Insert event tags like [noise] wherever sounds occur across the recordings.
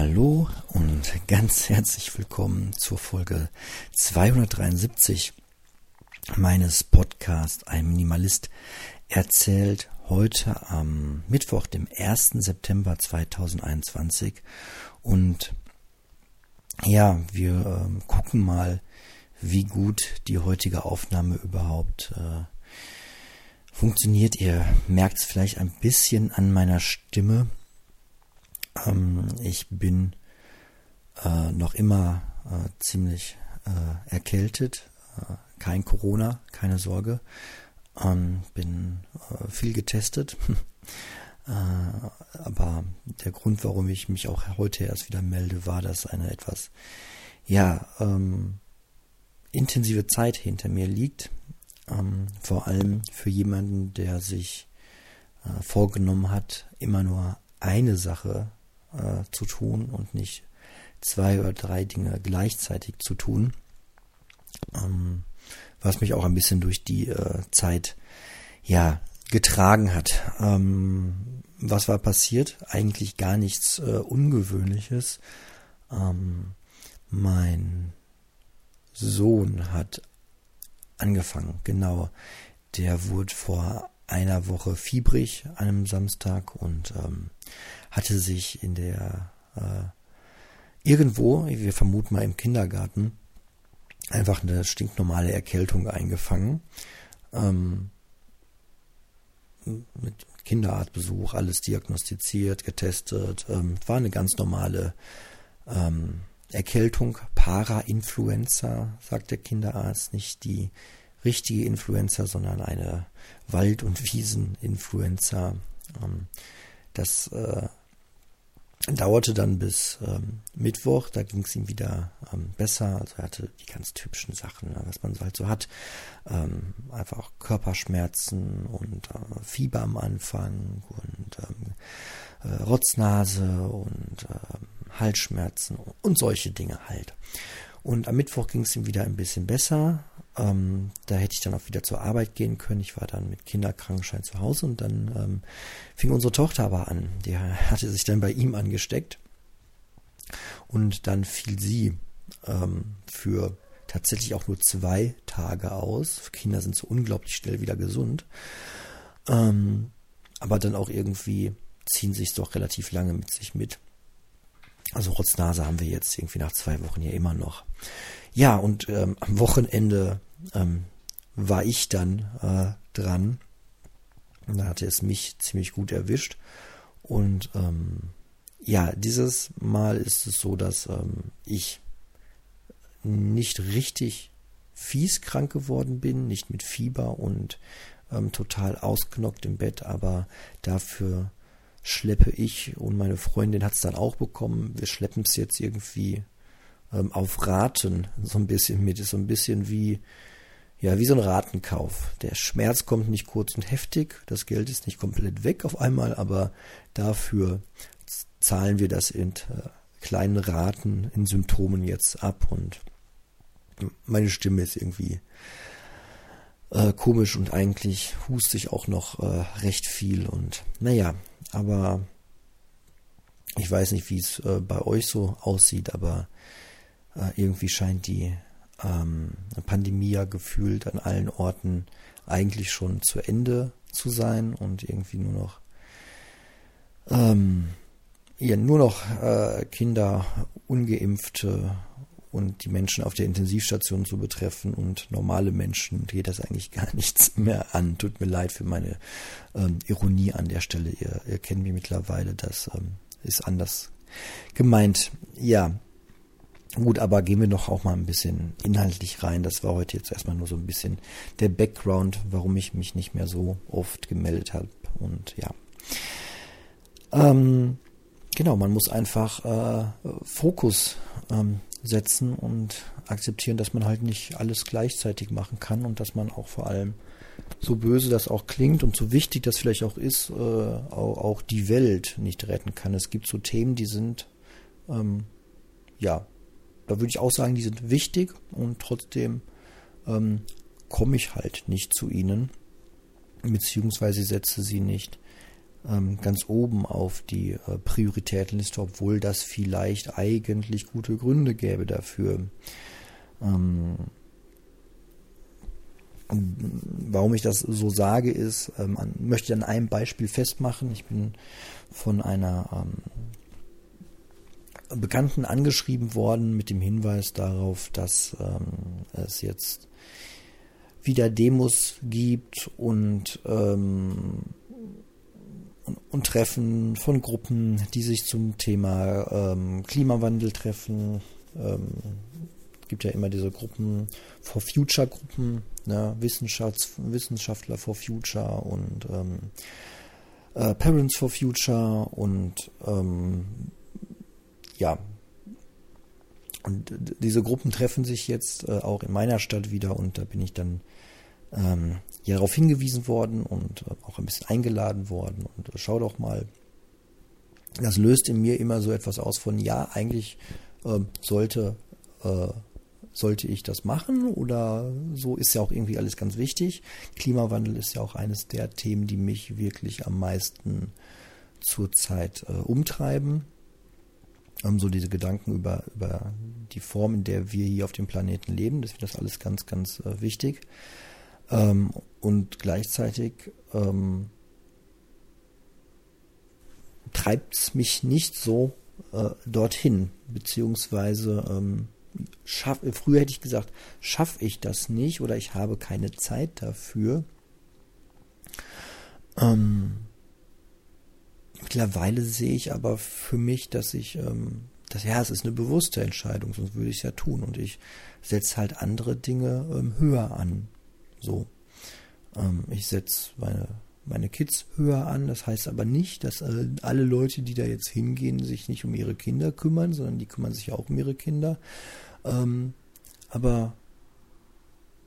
Hallo und ganz herzlich willkommen zur Folge 273 meines Podcasts Ein Minimalist erzählt heute am Mittwoch, dem 1. September 2021 und ja, wir äh, gucken mal, wie gut die heutige Aufnahme überhaupt äh, funktioniert. Ihr merkt es vielleicht ein bisschen an meiner Stimme. Ähm, ich bin äh, noch immer äh, ziemlich äh, erkältet. Äh, kein Corona, keine Sorge. Ähm, bin äh, viel getestet. [laughs] Äh, aber der Grund, warum ich mich auch heute erst wieder melde, war, dass eine etwas, ja, ähm, intensive Zeit hinter mir liegt. Ähm, vor allem für jemanden, der sich vorgenommen hat, immer nur eine Sache äh, zu tun und nicht zwei oder drei Dinge gleichzeitig zu tun. Ähm, was mich auch ein bisschen durch die äh, Zeit ja getragen hat. Ähm, was war passiert? Eigentlich gar nichts äh, Ungewöhnliches. Ähm, mein Sohn hat angefangen, genau. Der wurde vor einer Woche fiebrig an einem Samstag und ähm, hatte sich in der äh, irgendwo, wir vermuten mal im Kindergarten, einfach eine stinknormale Erkältung eingefangen. Ähm, mit Kinderarztbesuch, alles diagnostiziert, getestet. Ähm, war eine ganz normale ähm, Erkältung, Para-Influenza, sagt der Kinderarzt, nicht die richtige Influenza, sondern eine Wald- und Wiesen-Influenza. Ähm, das äh, dauerte dann bis ähm, Mittwoch, da ging es ihm wieder ähm, besser. Also er hatte die ganz typischen Sachen, ne, was man so halt so hat. Ähm, einfach auch Körperschmerzen und äh, Fieber am Anfang und ähm, äh, Rotznase und äh, Halsschmerzen und solche Dinge halt. Und am Mittwoch ging es ihm wieder ein bisschen besser. Ähm, da hätte ich dann auch wieder zur Arbeit gehen können. Ich war dann mit Kinderkrankenschein zu Hause und dann ähm, fing unsere Tochter aber an. Die [laughs] hatte sich dann bei ihm angesteckt. Und dann fiel sie ähm, für tatsächlich auch nur zwei Tage aus. Kinder sind so unglaublich schnell wieder gesund. Ähm, aber dann auch irgendwie ziehen sich doch relativ lange mit sich mit. Also Rotznase haben wir jetzt irgendwie nach zwei Wochen hier immer noch. Ja, und ähm, am Wochenende ähm, war ich dann äh, dran. Da hatte es mich ziemlich gut erwischt. Und ähm, ja, dieses Mal ist es so, dass ähm, ich nicht richtig fies krank geworden bin, nicht mit Fieber und ähm, total ausgenockt im Bett, aber dafür schleppe ich und meine Freundin hat es dann auch bekommen. Wir schleppen es jetzt irgendwie ähm, auf Raten so ein bisschen mit. Ist so ein bisschen wie, ja, wie so ein Ratenkauf. Der Schmerz kommt nicht kurz und heftig, das Geld ist nicht komplett weg auf einmal, aber dafür zahlen wir das in äh, kleinen Raten, in Symptomen jetzt ab und meine Stimme ist irgendwie äh, komisch und eigentlich huste ich auch noch äh, recht viel und naja, aber ich weiß nicht, wie es äh, bei euch so aussieht, aber äh, irgendwie scheint die ähm, Pandemie ja gefühlt an allen Orten eigentlich schon zu Ende zu sein und irgendwie nur noch ähm, ja, nur noch äh, Kinder, ungeimpfte und die Menschen auf der Intensivstation zu betreffen und normale Menschen geht das eigentlich [laughs] gar nichts mehr an. Tut mir leid für meine ähm, Ironie an der Stelle. Ihr, ihr kennt mich mittlerweile, das ähm, ist anders gemeint. Ja, Gut, aber gehen wir doch auch mal ein bisschen inhaltlich rein. Das war heute jetzt erstmal nur so ein bisschen der Background, warum ich mich nicht mehr so oft gemeldet habe. Und ja. Ähm, genau, man muss einfach äh, Fokus ähm, setzen und akzeptieren, dass man halt nicht alles gleichzeitig machen kann und dass man auch vor allem, so böse das auch klingt und so wichtig das vielleicht auch ist, äh, auch, auch, die Welt nicht retten kann. Es gibt so Themen, die sind ähm, ja da würde ich auch sagen, die sind wichtig und trotzdem ähm, komme ich halt nicht zu ihnen, beziehungsweise setze sie nicht ähm, ganz oben auf die äh, Prioritätenliste, obwohl das vielleicht eigentlich gute Gründe gäbe dafür. Ähm, warum ich das so sage, ist, ähm, möchte an einem Beispiel festmachen. Ich bin von einer ähm, Bekannten angeschrieben worden mit dem Hinweis darauf, dass ähm, es jetzt wieder Demos gibt und, ähm, und, und, Treffen von Gruppen, die sich zum Thema ähm, Klimawandel treffen. Ähm, es gibt ja immer diese Gruppen for Future Gruppen, ne? Wissenschafts Wissenschaftler for Future und ähm, äh, Parents for Future und ähm, ja, und diese Gruppen treffen sich jetzt äh, auch in meiner Stadt wieder und da bin ich dann ähm, ja, darauf hingewiesen worden und äh, auch ein bisschen eingeladen worden. Und äh, schau doch mal, das löst in mir immer so etwas aus von, ja, eigentlich äh, sollte, äh, sollte ich das machen oder so ist ja auch irgendwie alles ganz wichtig. Klimawandel ist ja auch eines der Themen, die mich wirklich am meisten zurzeit äh, umtreiben ähm, so diese Gedanken über, über die Form, in der wir hier auf dem Planeten leben. Das das alles ganz, ganz äh, wichtig. Ähm, und gleichzeitig ähm, treibt es mich nicht so äh, dorthin, beziehungsweise ähm, schaff, früher hätte ich gesagt, schaffe ich das nicht oder ich habe keine Zeit dafür. Ähm, Mittlerweile sehe ich aber für mich, dass ich, ähm, das ja, es ist eine bewusste Entscheidung, sonst würde ich es ja tun. Und ich setze halt andere Dinge ähm, höher an. So. Ähm, ich setze meine, meine Kids höher an. Das heißt aber nicht, dass äh, alle Leute, die da jetzt hingehen, sich nicht um ihre Kinder kümmern, sondern die kümmern sich auch um ihre Kinder. Ähm, aber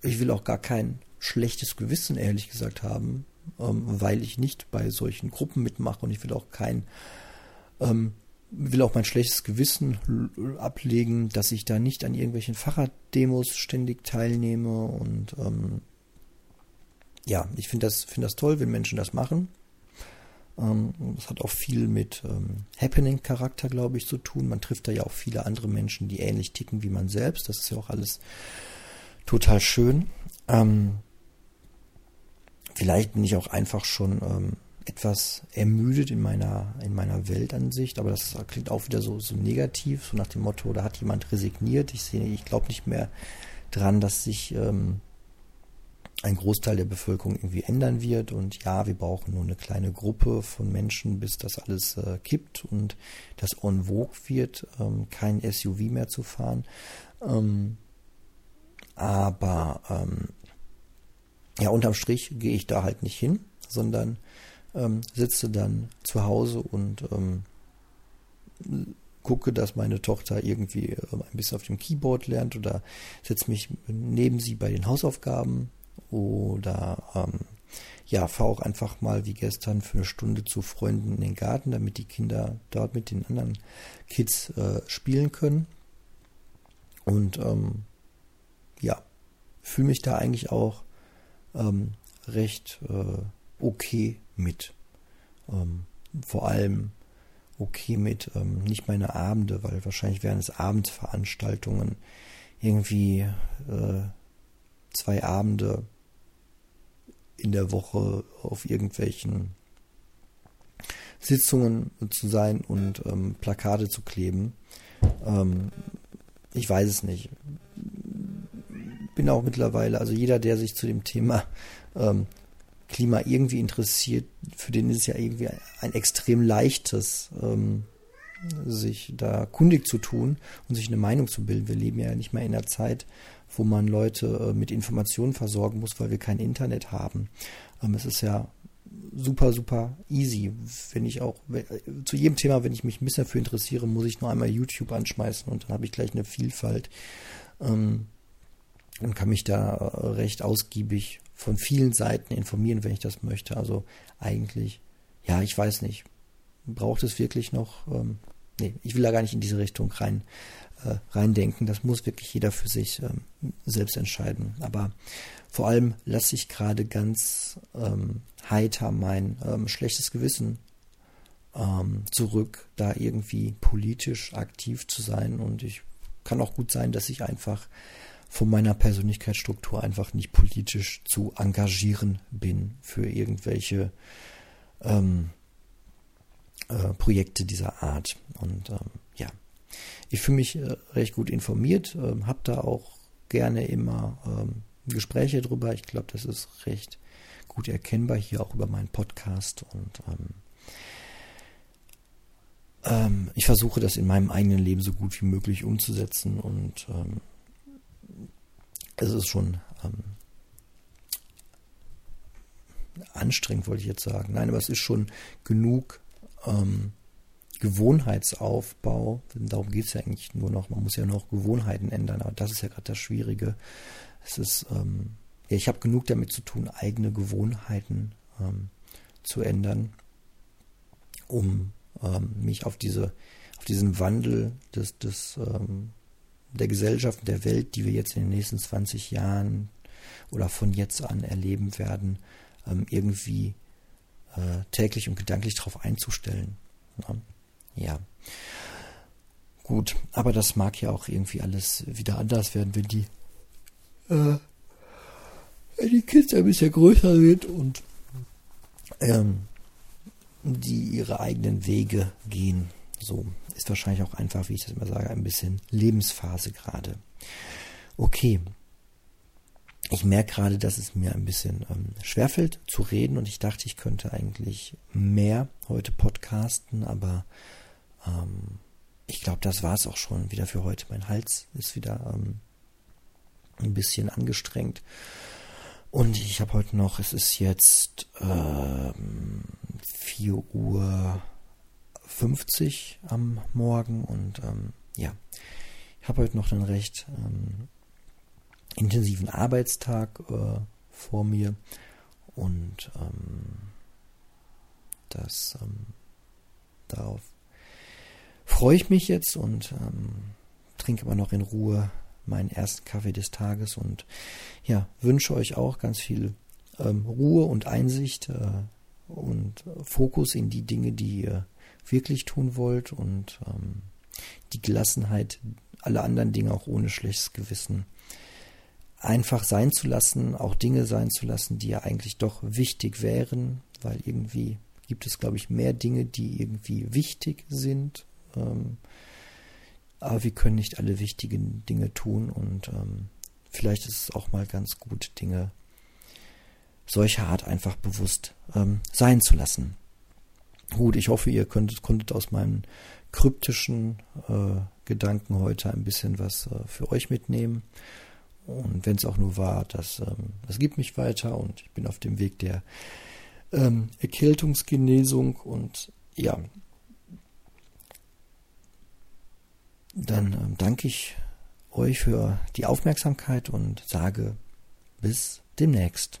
ich will auch gar kein schlechtes Gewissen, ehrlich gesagt, haben, ähm, weil ich nicht bei solchen Gruppen mitmache und ich will auch kein, ähm, will auch mein schlechtes Gewissen ablegen, dass ich da nicht an irgendwelchen Fahrraddemos ständig teilnehme und ähm, ja, ich finde das, finde das toll, wenn Menschen das machen. Ähm, das hat auch viel mit ähm, Happening-Charakter, glaube ich, zu tun. Man trifft da ja auch viele andere Menschen, die ähnlich ticken wie man selbst. Das ist ja auch alles total schön. Ähm, Vielleicht bin ich auch einfach schon ähm, etwas ermüdet in meiner, in meiner Weltansicht, aber das klingt auch wieder so, so negativ, so nach dem Motto, da hat jemand resigniert. Ich sehe, ich glaube nicht mehr dran, dass sich ähm, ein Großteil der Bevölkerung irgendwie ändern wird. Und ja, wir brauchen nur eine kleine Gruppe von Menschen, bis das alles äh, kippt und das en vogue wird, ähm, kein SUV mehr zu fahren. Ähm, aber ähm, ja, unterm Strich gehe ich da halt nicht hin, sondern ähm, sitze dann zu Hause und ähm, gucke, dass meine Tochter irgendwie äh, ein bisschen auf dem Keyboard lernt oder setze mich neben sie bei den Hausaufgaben oder ähm, ja, fahre auch einfach mal wie gestern für eine Stunde zu Freunden in den Garten, damit die Kinder dort mit den anderen Kids äh, spielen können. Und ähm, ja, fühle mich da eigentlich auch ähm, recht äh, okay mit. Ähm, vor allem okay mit, ähm, nicht meine Abende, weil wahrscheinlich wären es Abendveranstaltungen, irgendwie äh, zwei Abende in der Woche auf irgendwelchen Sitzungen zu sein und ähm, Plakate zu kleben. Ähm, ich weiß es nicht bin auch mittlerweile, also jeder, der sich zu dem Thema ähm, Klima irgendwie interessiert, für den ist es ja irgendwie ein extrem leichtes, ähm, sich da kundig zu tun und sich eine Meinung zu bilden. Wir leben ja nicht mehr in einer Zeit, wo man Leute äh, mit Informationen versorgen muss, weil wir kein Internet haben. Ähm, es ist ja super, super easy. Wenn ich auch, wenn, äh, zu jedem Thema, wenn ich mich ein bisschen dafür interessiere, muss ich nur einmal YouTube anschmeißen und dann habe ich gleich eine Vielfalt. Ähm, und kann mich da äh, recht ausgiebig von vielen Seiten informieren, wenn ich das möchte. Also eigentlich, ja, ich weiß nicht. Braucht es wirklich noch? Ähm, nee, ich will da gar nicht in diese Richtung rein äh, reindenken. Das muss wirklich jeder für sich ähm, selbst entscheiden. Aber vor allem lasse ich gerade ganz ähm, heiter mein ähm, schlechtes Gewissen ähm, zurück, da irgendwie politisch aktiv zu sein. Und ich kann auch gut sein, dass ich einfach von meiner Persönlichkeitsstruktur einfach nicht politisch zu engagieren bin für irgendwelche ähm, äh, Projekte dieser Art. Und ähm, ja, ich fühle mich äh, recht gut informiert, äh, habe da auch gerne immer ähm, Gespräche drüber. Ich glaube, das ist recht gut erkennbar hier auch über meinen Podcast und ähm, ähm, ich versuche das in meinem eigenen Leben so gut wie möglich umzusetzen und ähm, es ist schon ähm, anstrengend, wollte ich jetzt sagen. Nein, aber es ist schon genug ähm, Gewohnheitsaufbau. Darum geht es ja eigentlich nur noch. Man muss ja noch Gewohnheiten ändern, aber das ist ja gerade das Schwierige. Es ist, ähm, ja, ich habe genug damit zu tun, eigene Gewohnheiten ähm, zu ändern, um ähm, mich auf diese, auf diesen Wandel des, des ähm, der Gesellschaft und der Welt, die wir jetzt in den nächsten 20 Jahren oder von jetzt an erleben werden, ähm, irgendwie äh, täglich und gedanklich darauf einzustellen. Ja. ja. Gut, aber das mag ja auch irgendwie alles wieder anders werden, wenn die, äh, wenn die Kids ein bisschen größer sind und ähm, die ihre eigenen Wege gehen. So ist wahrscheinlich auch einfach, wie ich das immer sage, ein bisschen Lebensphase gerade. Okay. Ich merke gerade, dass es mir ein bisschen ähm, schwerfällt zu reden und ich dachte, ich könnte eigentlich mehr heute podcasten, aber ähm, ich glaube, das war es auch schon wieder für heute. Mein Hals ist wieder ähm, ein bisschen angestrengt. Und ich habe heute noch, es ist jetzt ähm, 4 Uhr 50 am Morgen und ähm, ja, ich habe heute noch einen recht ähm, intensiven Arbeitstag äh, vor mir und ähm, das ähm, darauf freue ich mich jetzt und ähm, trinke aber noch in Ruhe meinen ersten Kaffee des Tages und ja, wünsche euch auch ganz viel ähm, Ruhe und Einsicht äh, und Fokus in die Dinge, die ihr wirklich tun wollt und ähm, die Gelassenheit, alle anderen Dinge auch ohne schlechtes Gewissen einfach sein zu lassen, auch Dinge sein zu lassen, die ja eigentlich doch wichtig wären, weil irgendwie gibt es, glaube ich, mehr Dinge, die irgendwie wichtig sind. Ähm, aber wir können nicht alle wichtigen Dinge tun und ähm, vielleicht ist es auch mal ganz gut, Dinge solcher Art einfach bewusst ähm, sein zu lassen. Gut, ich hoffe, ihr konntet, konntet aus meinen kryptischen äh, Gedanken heute ein bisschen was äh, für euch mitnehmen. Und wenn es auch nur war, das, ähm, das gibt mich weiter und ich bin auf dem Weg der ähm, Erkältungsgenesung und ja, dann ähm, danke ich euch für die Aufmerksamkeit und sage bis demnächst.